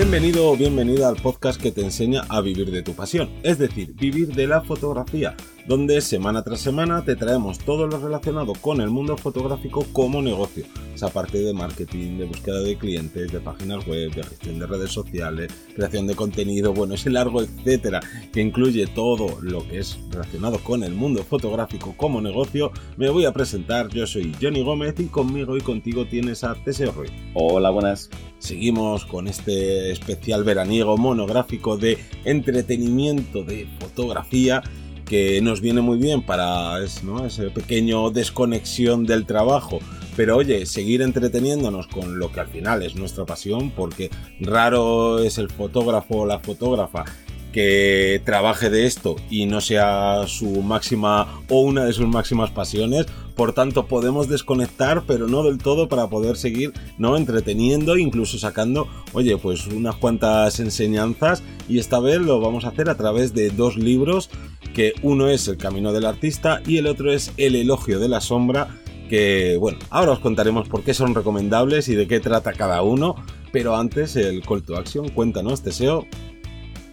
Bienvenido o bienvenida al podcast que te enseña a vivir de tu pasión, es decir, vivir de la fotografía, donde semana tras semana te traemos todo lo relacionado con el mundo fotográfico como negocio, esa parte de marketing, de búsqueda de clientes, de páginas web, de gestión de redes sociales, creación de contenido, bueno, ese largo etcétera, que incluye todo lo que es relacionado con el mundo fotográfico como negocio, me voy a presentar, yo soy Johnny Gómez y conmigo y contigo tienes a Teseo Ruiz. Hola, buenas. Seguimos con este especial veraniego monográfico de entretenimiento de fotografía que nos viene muy bien para ¿no? ese pequeño desconexión del trabajo. Pero oye, seguir entreteniéndonos con lo que al final es nuestra pasión, porque raro es el fotógrafo o la fotógrafa que trabaje de esto y no sea su máxima o una de sus máximas pasiones. Por tanto, podemos desconectar, pero no del todo para poder seguir, ¿no? Entreteniendo, incluso sacando, oye, pues unas cuantas enseñanzas. Y esta vez lo vamos a hacer a través de dos libros, que uno es El Camino del Artista y el otro es El Elogio de la Sombra, que, bueno, ahora os contaremos por qué son recomendables y de qué trata cada uno. Pero antes, el call to action, cuéntanos, Teseo,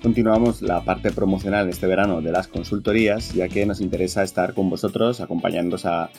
Continuamos la parte promocional este verano de las consultorías, ya que nos interesa estar con vosotros acompañándoos a,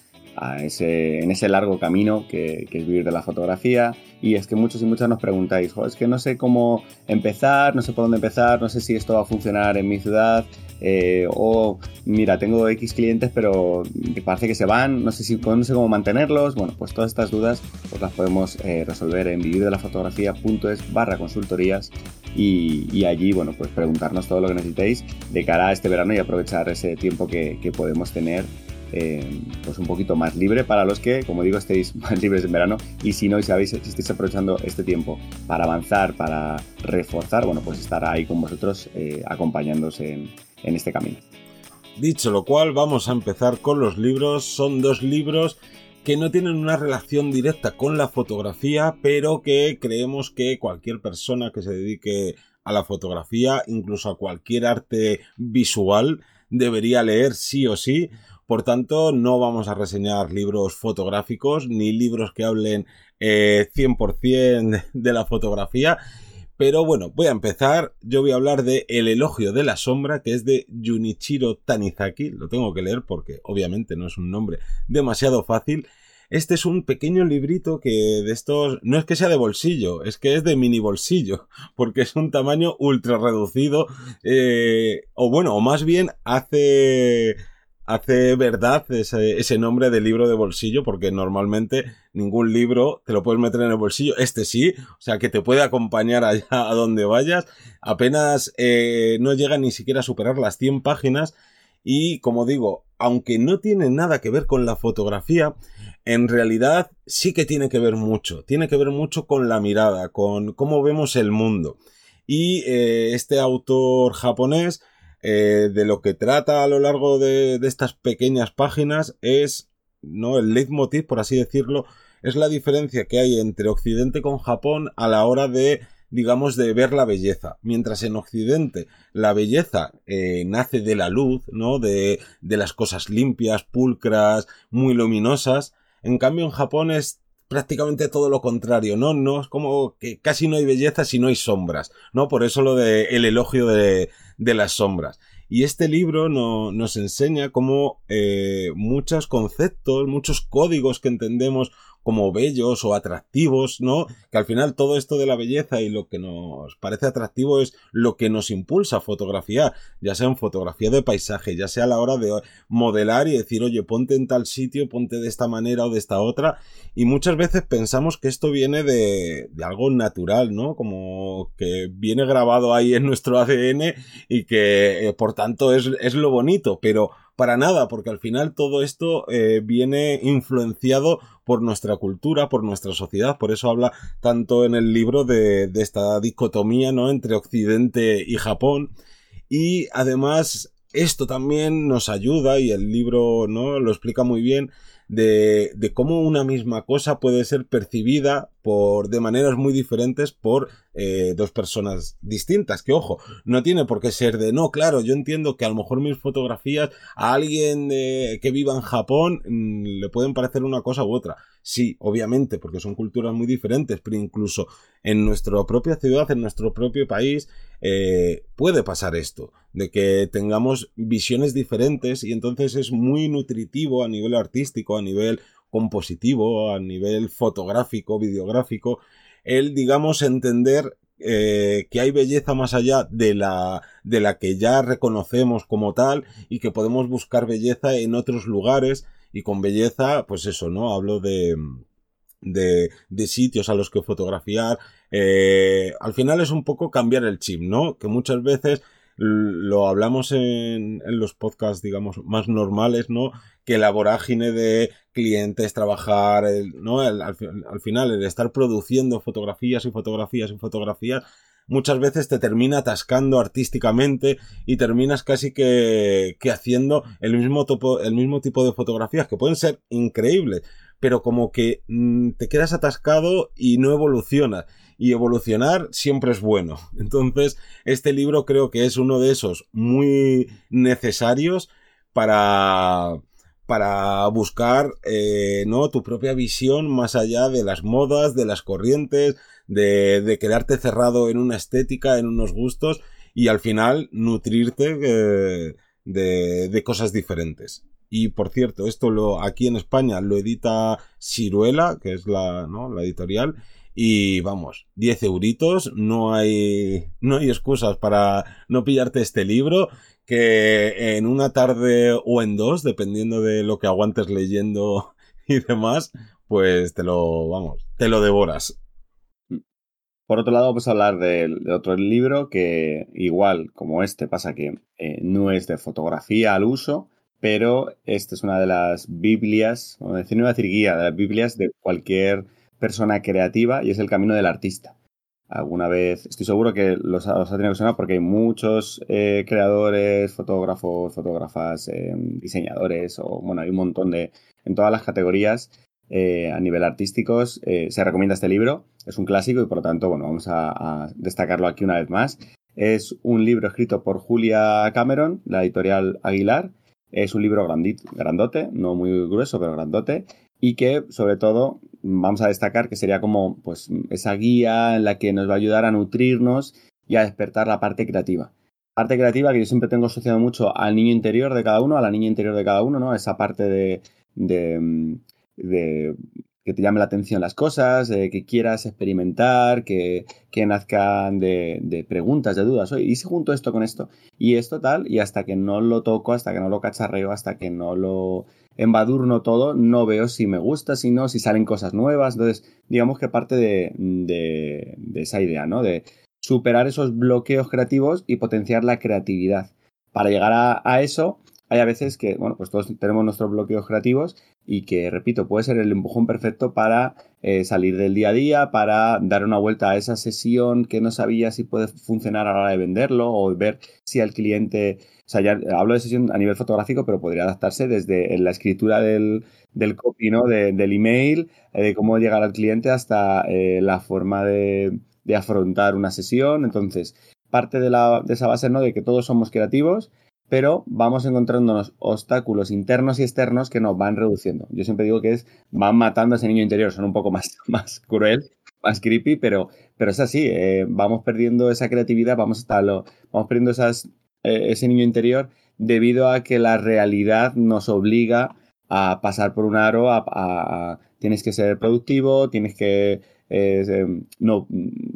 ese, en ese largo camino que, es vivir de la fotografía. Y es que muchos y muchas nos preguntáis, es que no sé cómo empezar, no sé por dónde empezar, no sé si esto va a funcionar en mi ciudad. Eh, o mira, tengo X clientes, pero parece que se van, no sé, si, no cómo mantenerlos. Bueno, pues todas estas dudas pues las podemos eh, resolver en vivirdelafotografía.es barra consultorías y, allí, bueno, pues preguntarnos todo lo que necesitéis de cara a este verano y aprovechar ese tiempo que, podemos tener eh, pues un poquito más libre para los que, como digo, estéis más libres en verano y si no, y sabéis, si estáis aprovechando este tiempo para avanzar, para reforzar, bueno, pues estar ahí con vosotros eh, acompañándose en, en este camino. Dicho lo cual, vamos a empezar con los libros. Son dos libros que no tienen una relación directa con la fotografía, pero que creemos que cualquier persona que se dedique a la fotografía, incluso a cualquier arte visual, debería leer sí o sí. Por tanto, no vamos a reseñar libros fotográficos ni libros que hablen 100% eh, de la fotografía, pero bueno, voy a empezar. Yo voy a hablar de El elogio de la sombra, que es de Junichiro Tanizaki. Lo tengo que leer porque obviamente no es un nombre demasiado fácil. Este es un pequeño librito que de estos no es que sea de bolsillo, es que es de mini bolsillo, porque es un tamaño ultra reducido, eh, o bueno, o más bien hace hace verdad ese, nombre de libro de bolsillo, porque normalmente ningún libro te lo puedes meter en el bolsillo. Este sí, o sea que te puede acompañar allá a donde vayas. Apenas eh, no llega ni siquiera a superar las 100 páginas. Y como digo, aunque no tiene nada que ver con la fotografía, en realidad sí que tiene que ver mucho. Tiene que ver mucho con la mirada, con cómo vemos el mundo. Y eh, este autor japonés eh, de lo que trata a lo largo de, estas pequeñas páginas es, ¿no? El leitmotiv, por así decirlo, es la diferencia que hay entre Occidente con Japón a la hora de digamos, de ver la belleza. Mientras en Occidente la belleza eh, nace de la luz, ¿no? De, de las cosas limpias, pulcras, muy luminosas. En cambio en Japón es prácticamente todo lo contrario, ¿no? No es como que casi no hay belleza si no hay sombras, ¿no? Por eso lo de el elogio de, de las sombras. Y este libro no, nos enseña cómo eh, muchos conceptos, muchos códigos que entendemos como bellos o atractivos, ¿no? Que al final todo esto de la belleza y lo que nos parece atractivo es lo que nos impulsa a fotografiar, ya sea en fotografía de paisaje, ya sea a la hora de modelar y decir, oye, ponte en tal sitio, ponte de esta manera o de esta otra. Y muchas veces pensamos que esto viene de, algo natural, ¿no? Como que viene grabado ahí en nuestro ADN y que eh, por tanto es, es lo bonito, pero para nada, porque al final todo esto eh, viene influenciado por nuestra cultura, por nuestra sociedad, por eso habla tanto en el libro de, esta dicotomía ¿no? entre Occidente y Japón. Y además esto también nos ayuda, y el libro ¿no? lo explica muy bien, de, de cómo una misma cosa puede ser percibida por, de maneras muy diferentes por eh, dos personas distintas. Que ojo, no tiene por qué ser de no, claro, yo entiendo que a lo mejor mis fotografías a alguien que viva en Japón mm, le pueden parecer una cosa u otra. Sí, obviamente, porque son culturas muy diferentes, pero incluso en nuestra propia ciudad, en nuestro propio país, eh, puede pasar esto, de que tengamos visiones diferentes y entonces es muy nutritivo a nivel artístico, a nivel compositivo, a nivel fotográfico, videográfico, el, digamos, entender eh, que hay belleza más allá de la, de la que ya reconocemos como tal y que podemos buscar belleza en otros lugares y con belleza, pues eso, ¿no? Hablo de, de, sitios a los que fotografiar. Eh, al final es un poco cambiar el chip, ¿no? Que muchas veces lo hablamos en, en los podcasts, digamos, más normales, ¿no? Que la vorágine de clientes, trabajar, ¿no? al, al, final, el estar produciendo fotografías y fotografías y fotografías, muchas veces te termina atascando artísticamente y terminas casi que, que haciendo el mismo, topo, el mismo tipo de fotografías que pueden ser increíbles, pero como que mmm, te quedas atascado y no evolucionas y evolucionar siempre es bueno. Entonces, este libro creo que es uno de esos muy necesarios para para buscar eh, no tu propia visión más allá de las modas, de las corrientes, de, de quedarte cerrado en una estética, en unos gustos y al final nutrirte eh, de, de, cosas diferentes. Y por cierto, esto lo aquí en España lo edita Ciruela, que es la, ¿no? la editorial, y vamos, 10 euritos, no hay, no hay excusas para no pillarte este libro, que en una tarde o en dos, dependiendo de lo que aguantes leyendo y demás, pues te lo, vamos, te lo devoras. Por otro lado, vamos a hablar de, otro libro que igual como este pasa que eh, no es de fotografía al uso, pero esta es una de las Biblias, como decir, no iba a decir guía, de las Biblias de cualquier persona creativa y es el camino del artista. Alguna vez, estoy seguro que los, ha tenido que sonar porque hay muchos eh, creadores, fotógrafos, fotógrafas, eh, diseñadores, o bueno, hay un montón de, en todas las categorías eh, a nivel artísticos. Se recomienda este libro, es un clásico y por lo tanto, bueno, vamos a, destacarlo aquí una vez más. Es un libro escrito por Julia Cameron, la editorial Aguilar. Es un libro grandito, grandote, no muy grueso, pero grandote y que sobre todo vamos a destacar que sería como pues esa guía en la que nos va a ayudar a nutrirnos y a despertar la parte creativa. Parte creativa que yo siempre tengo asociado mucho al niño interior de cada uno, a la niña interior de cada uno, ¿no? Esa parte de, de, de que te llame la atención las cosas, que quieras experimentar, que, que nazcan de, de, preguntas, de dudas. Oye, ¿y si junto esto con esto? Y esto tal, y hasta que no lo toco, hasta que no lo cacharreo, hasta que no lo embadurno todo, no veo si me gusta, si no, si salen cosas nuevas. Entonces, digamos que parte de, de, de esa idea, ¿no? De superar esos bloqueos creativos y potenciar la creatividad. Para llegar a, a eso, hay a veces que, bueno, pues todos tenemos nuestros bloqueos creativos y que, repito, puede ser el empujón perfecto para eh, salir del día a día, para dar una vuelta a esa sesión que no sabía si puede funcionar a la hora de venderlo o ver si al cliente, o sea, ya hablo de sesión a nivel fotográfico, pero podría adaptarse desde la escritura del, del copy, ¿no? De, del email, eh, de cómo llegar al cliente hasta eh, la forma de, de, afrontar una sesión. Entonces, parte de, la, de esa base, ¿no? De que todos somos creativos pero vamos encontrándonos obstáculos internos y externos que nos van reduciendo. Yo siempre digo que es, van matando a ese niño interior, son un poco más, más cruel, más creepy, pero, pero es así, eh, vamos perdiendo esa creatividad, vamos, hasta lo, vamos perdiendo esas, eh, ese niño interior debido a que la realidad nos obliga a pasar por un aro, a, tienes que ser productivo, tienes que eh, no,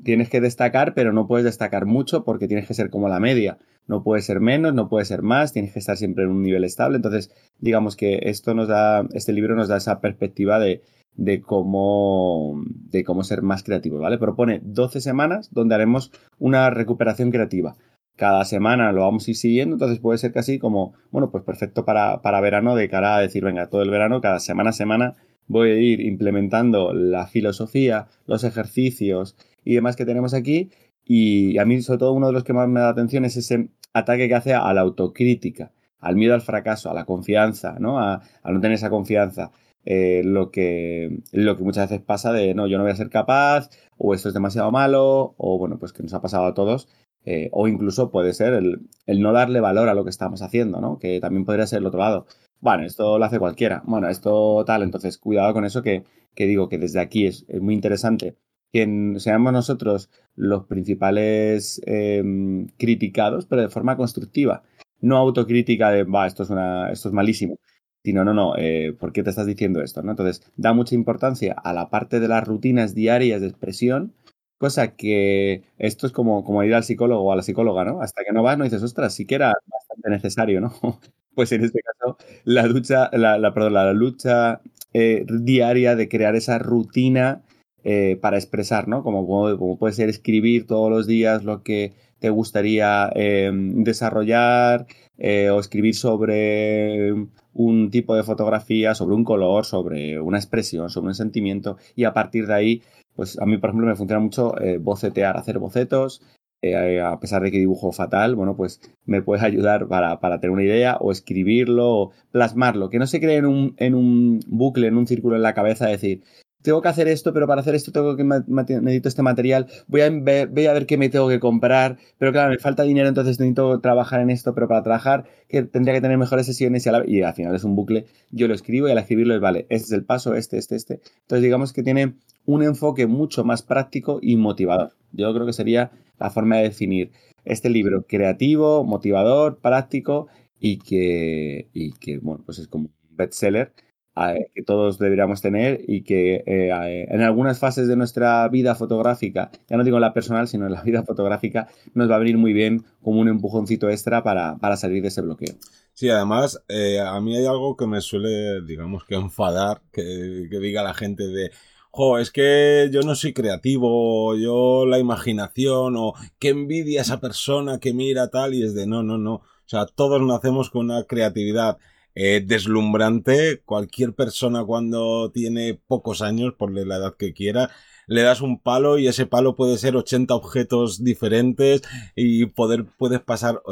tienes que destacar, pero no puedes destacar mucho porque tienes que ser como la media. No puede ser menos, no puede ser más, tienes que estar siempre en un nivel estable. Entonces, digamos que esto nos da, este libro nos da esa perspectiva de, de cómo, de cómo ser más creativo, ¿vale? Propone 12 semanas donde haremos una recuperación creativa. Cada semana lo vamos a ir siguiendo, entonces puede ser casi como, bueno, pues perfecto para, para verano, de cara a decir, venga, todo el verano, cada semana semana voy a ir implementando la filosofía, los ejercicios y demás que tenemos aquí. Y a mí, sobre todo, uno de los que más me da atención es ese ataque que hace a la autocrítica, al miedo al fracaso, a la confianza, ¿no? A, no tener esa confianza. eh, lo, que, lo que muchas veces pasa de no, yo no voy a ser capaz, o esto es demasiado malo, o bueno, pues que nos ha pasado a todos, eh, o incluso puede ser el, no darle valor a lo que estamos haciendo, ¿no? Que también podría ser el otro lado. Bueno, esto lo hace cualquiera. Bueno, esto tal, entonces cuidado con eso que, que digo que desde aquí es, muy interesante que seamos nosotros los principales em, criticados, pero de forma constructiva. No autocrítica de, va, esto es, una, esto es malísimo, sino, no, no, eh, ¿por qué te estás diciendo esto? Entonces, da mucha importancia a la parte de las rutinas diarias de expresión, cosa que esto es como, como ir al psicólogo o a la psicóloga, ¿no? Hasta que no vas, no dices, ostras, sí que era bastante necesario, ¿no? Pues en este caso, la lucha, la, la perdón, la lucha eh, diaria de crear esa rutina eh, para expresar, ¿no? Como, como, puede ser escribir todos los días lo que te gustaría em, desarrollar o escribir sobre un tipo de fotografía, sobre un color, sobre una expresión, sobre un sentimiento y a partir de ahí, pues a mí por ejemplo me funciona mucho eh, bocetear, hacer bocetos, eh, a pesar de que dibujo fatal, bueno, pues me puedes ayudar para, para, tener una idea o escribirlo o plasmarlo, que no se cree en un, en un bucle, en un círculo en la cabeza, decir, tengo que hacer esto, pero para hacer esto tengo que necesito este material, voy a ver, a qué me tengo que comprar, pero claro, me falta dinero, entonces necesito trabajar en esto, pero para trabajar tendría que tener mejores sesiones y, y al final es un bucle, yo lo escribo y al escribirlo es, vale, este es el paso, este, este, este. Entonces digamos que tiene un enfoque mucho más práctico y motivador. Yo creo que sería la forma de definir este libro creativo, motivador, práctico y que, y que bueno, pues es como un bestseller que todos deberíamos tener y que eh, en algunas fases de nuestra vida fotográfica, ya no digo la personal, sino en la vida fotográfica, nos va a venir muy bien como un empujoncito extra para, para salir de ese bloqueo. Sí, además, eh, a mí hay algo que me suele, digamos, que enfadar, que, que diga la gente de, jo, es que yo no soy creativo, yo la imaginación, o qué envidia esa persona que mira tal, y es de, no, no, no. O sea, todos nacemos con una creatividad eh, deslumbrante. Cualquier persona cuando tiene pocos años, por la edad que quiera, le das un palo y ese palo puede ser 80 objetos diferentes y poder, puedes pasar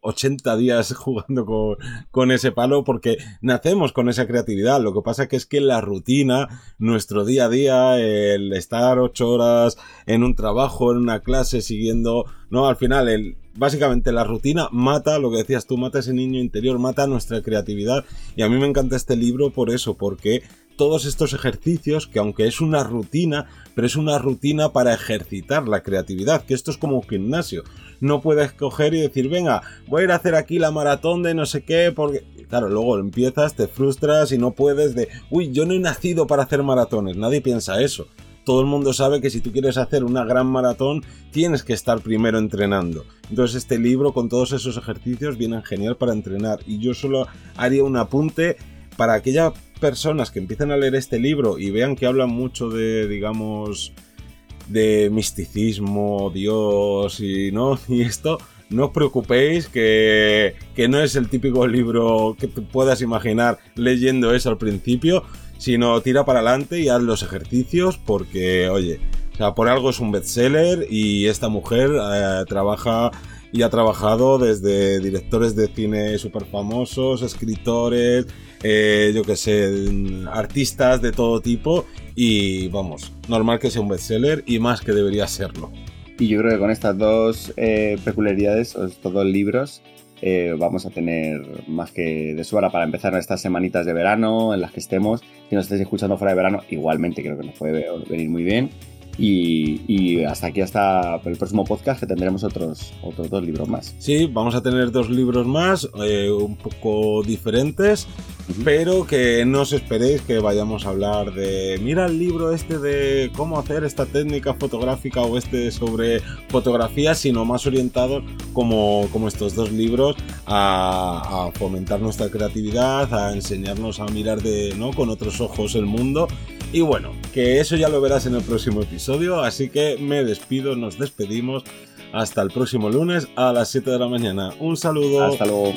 80 eh, días jugando con, con, ese palo porque nacemos con esa creatividad. Lo que pasa que es que la rutina, nuestro día a día, el estar 8 horas en un trabajo, en una clase, siguiendo, no, al final el, básicamente la rutina mata, lo que decías tú, mata ese niño interior, mata nuestra creatividad. Y a mí me encanta este libro por eso, porque todos estos ejercicios, que aunque es una rutina, pero es una rutina para ejercitar la creatividad, que esto es como un gimnasio. No puedes coger y decir, venga, voy a ir a hacer aquí la maratón de no sé qué, porque, claro, luego empiezas, te frustras y no puedes de, uy, yo no he nacido para hacer maratones, nadie piensa eso todo el mundo sabe que si tú quieres hacer una gran maratón, tienes que estar primero entrenando. Entonces este libro con todos esos ejercicios viene genial para entrenar. Y yo solo haría un apunte para aquellas personas que empiecen a leer este libro y vean que hablan mucho de, digamos, de misticismo, Dios y no, y esto, no os preocupéis que, que no es el típico libro que te puedas imaginar leyendo eso al principio sino tira para adelante y haz los ejercicios porque, oye, sea, por algo es un bestseller y esta mujer eh, trabaja y ha trabajado desde directores de cine súper famosos, escritores, eh, yo que sé, artistas de todo tipo y vamos, normal que sea un bestseller y más que debería serlo. Y yo creo que con estas dos eh, peculiaridades, estos dos libros, eh, vamos a tener más que de sobra para empezar estas semanitas de verano en las que estemos. Si nos estáis escuchando fuera de verano, igualmente creo que nos puede venir muy bien. Y, hasta aquí, hasta el próximo podcast, que tendremos otros, otros dos libros más. Sí, vamos a tener dos libros más, eh, un poco diferentes, pero que no os esperéis que vayamos a hablar de, mira el libro este de cómo hacer esta técnica fotográfica o este sobre fotografía, sino más orientados como, como estos dos libros a, a, fomentar nuestra creatividad, a enseñarnos a mirar de, ¿no? con otros ojos el mundo. Y bueno, que eso ya lo verás en el próximo episodio, así que me despido, nos despedimos. Hasta el próximo lunes a las 7 de la mañana. Un saludo. Hasta luego.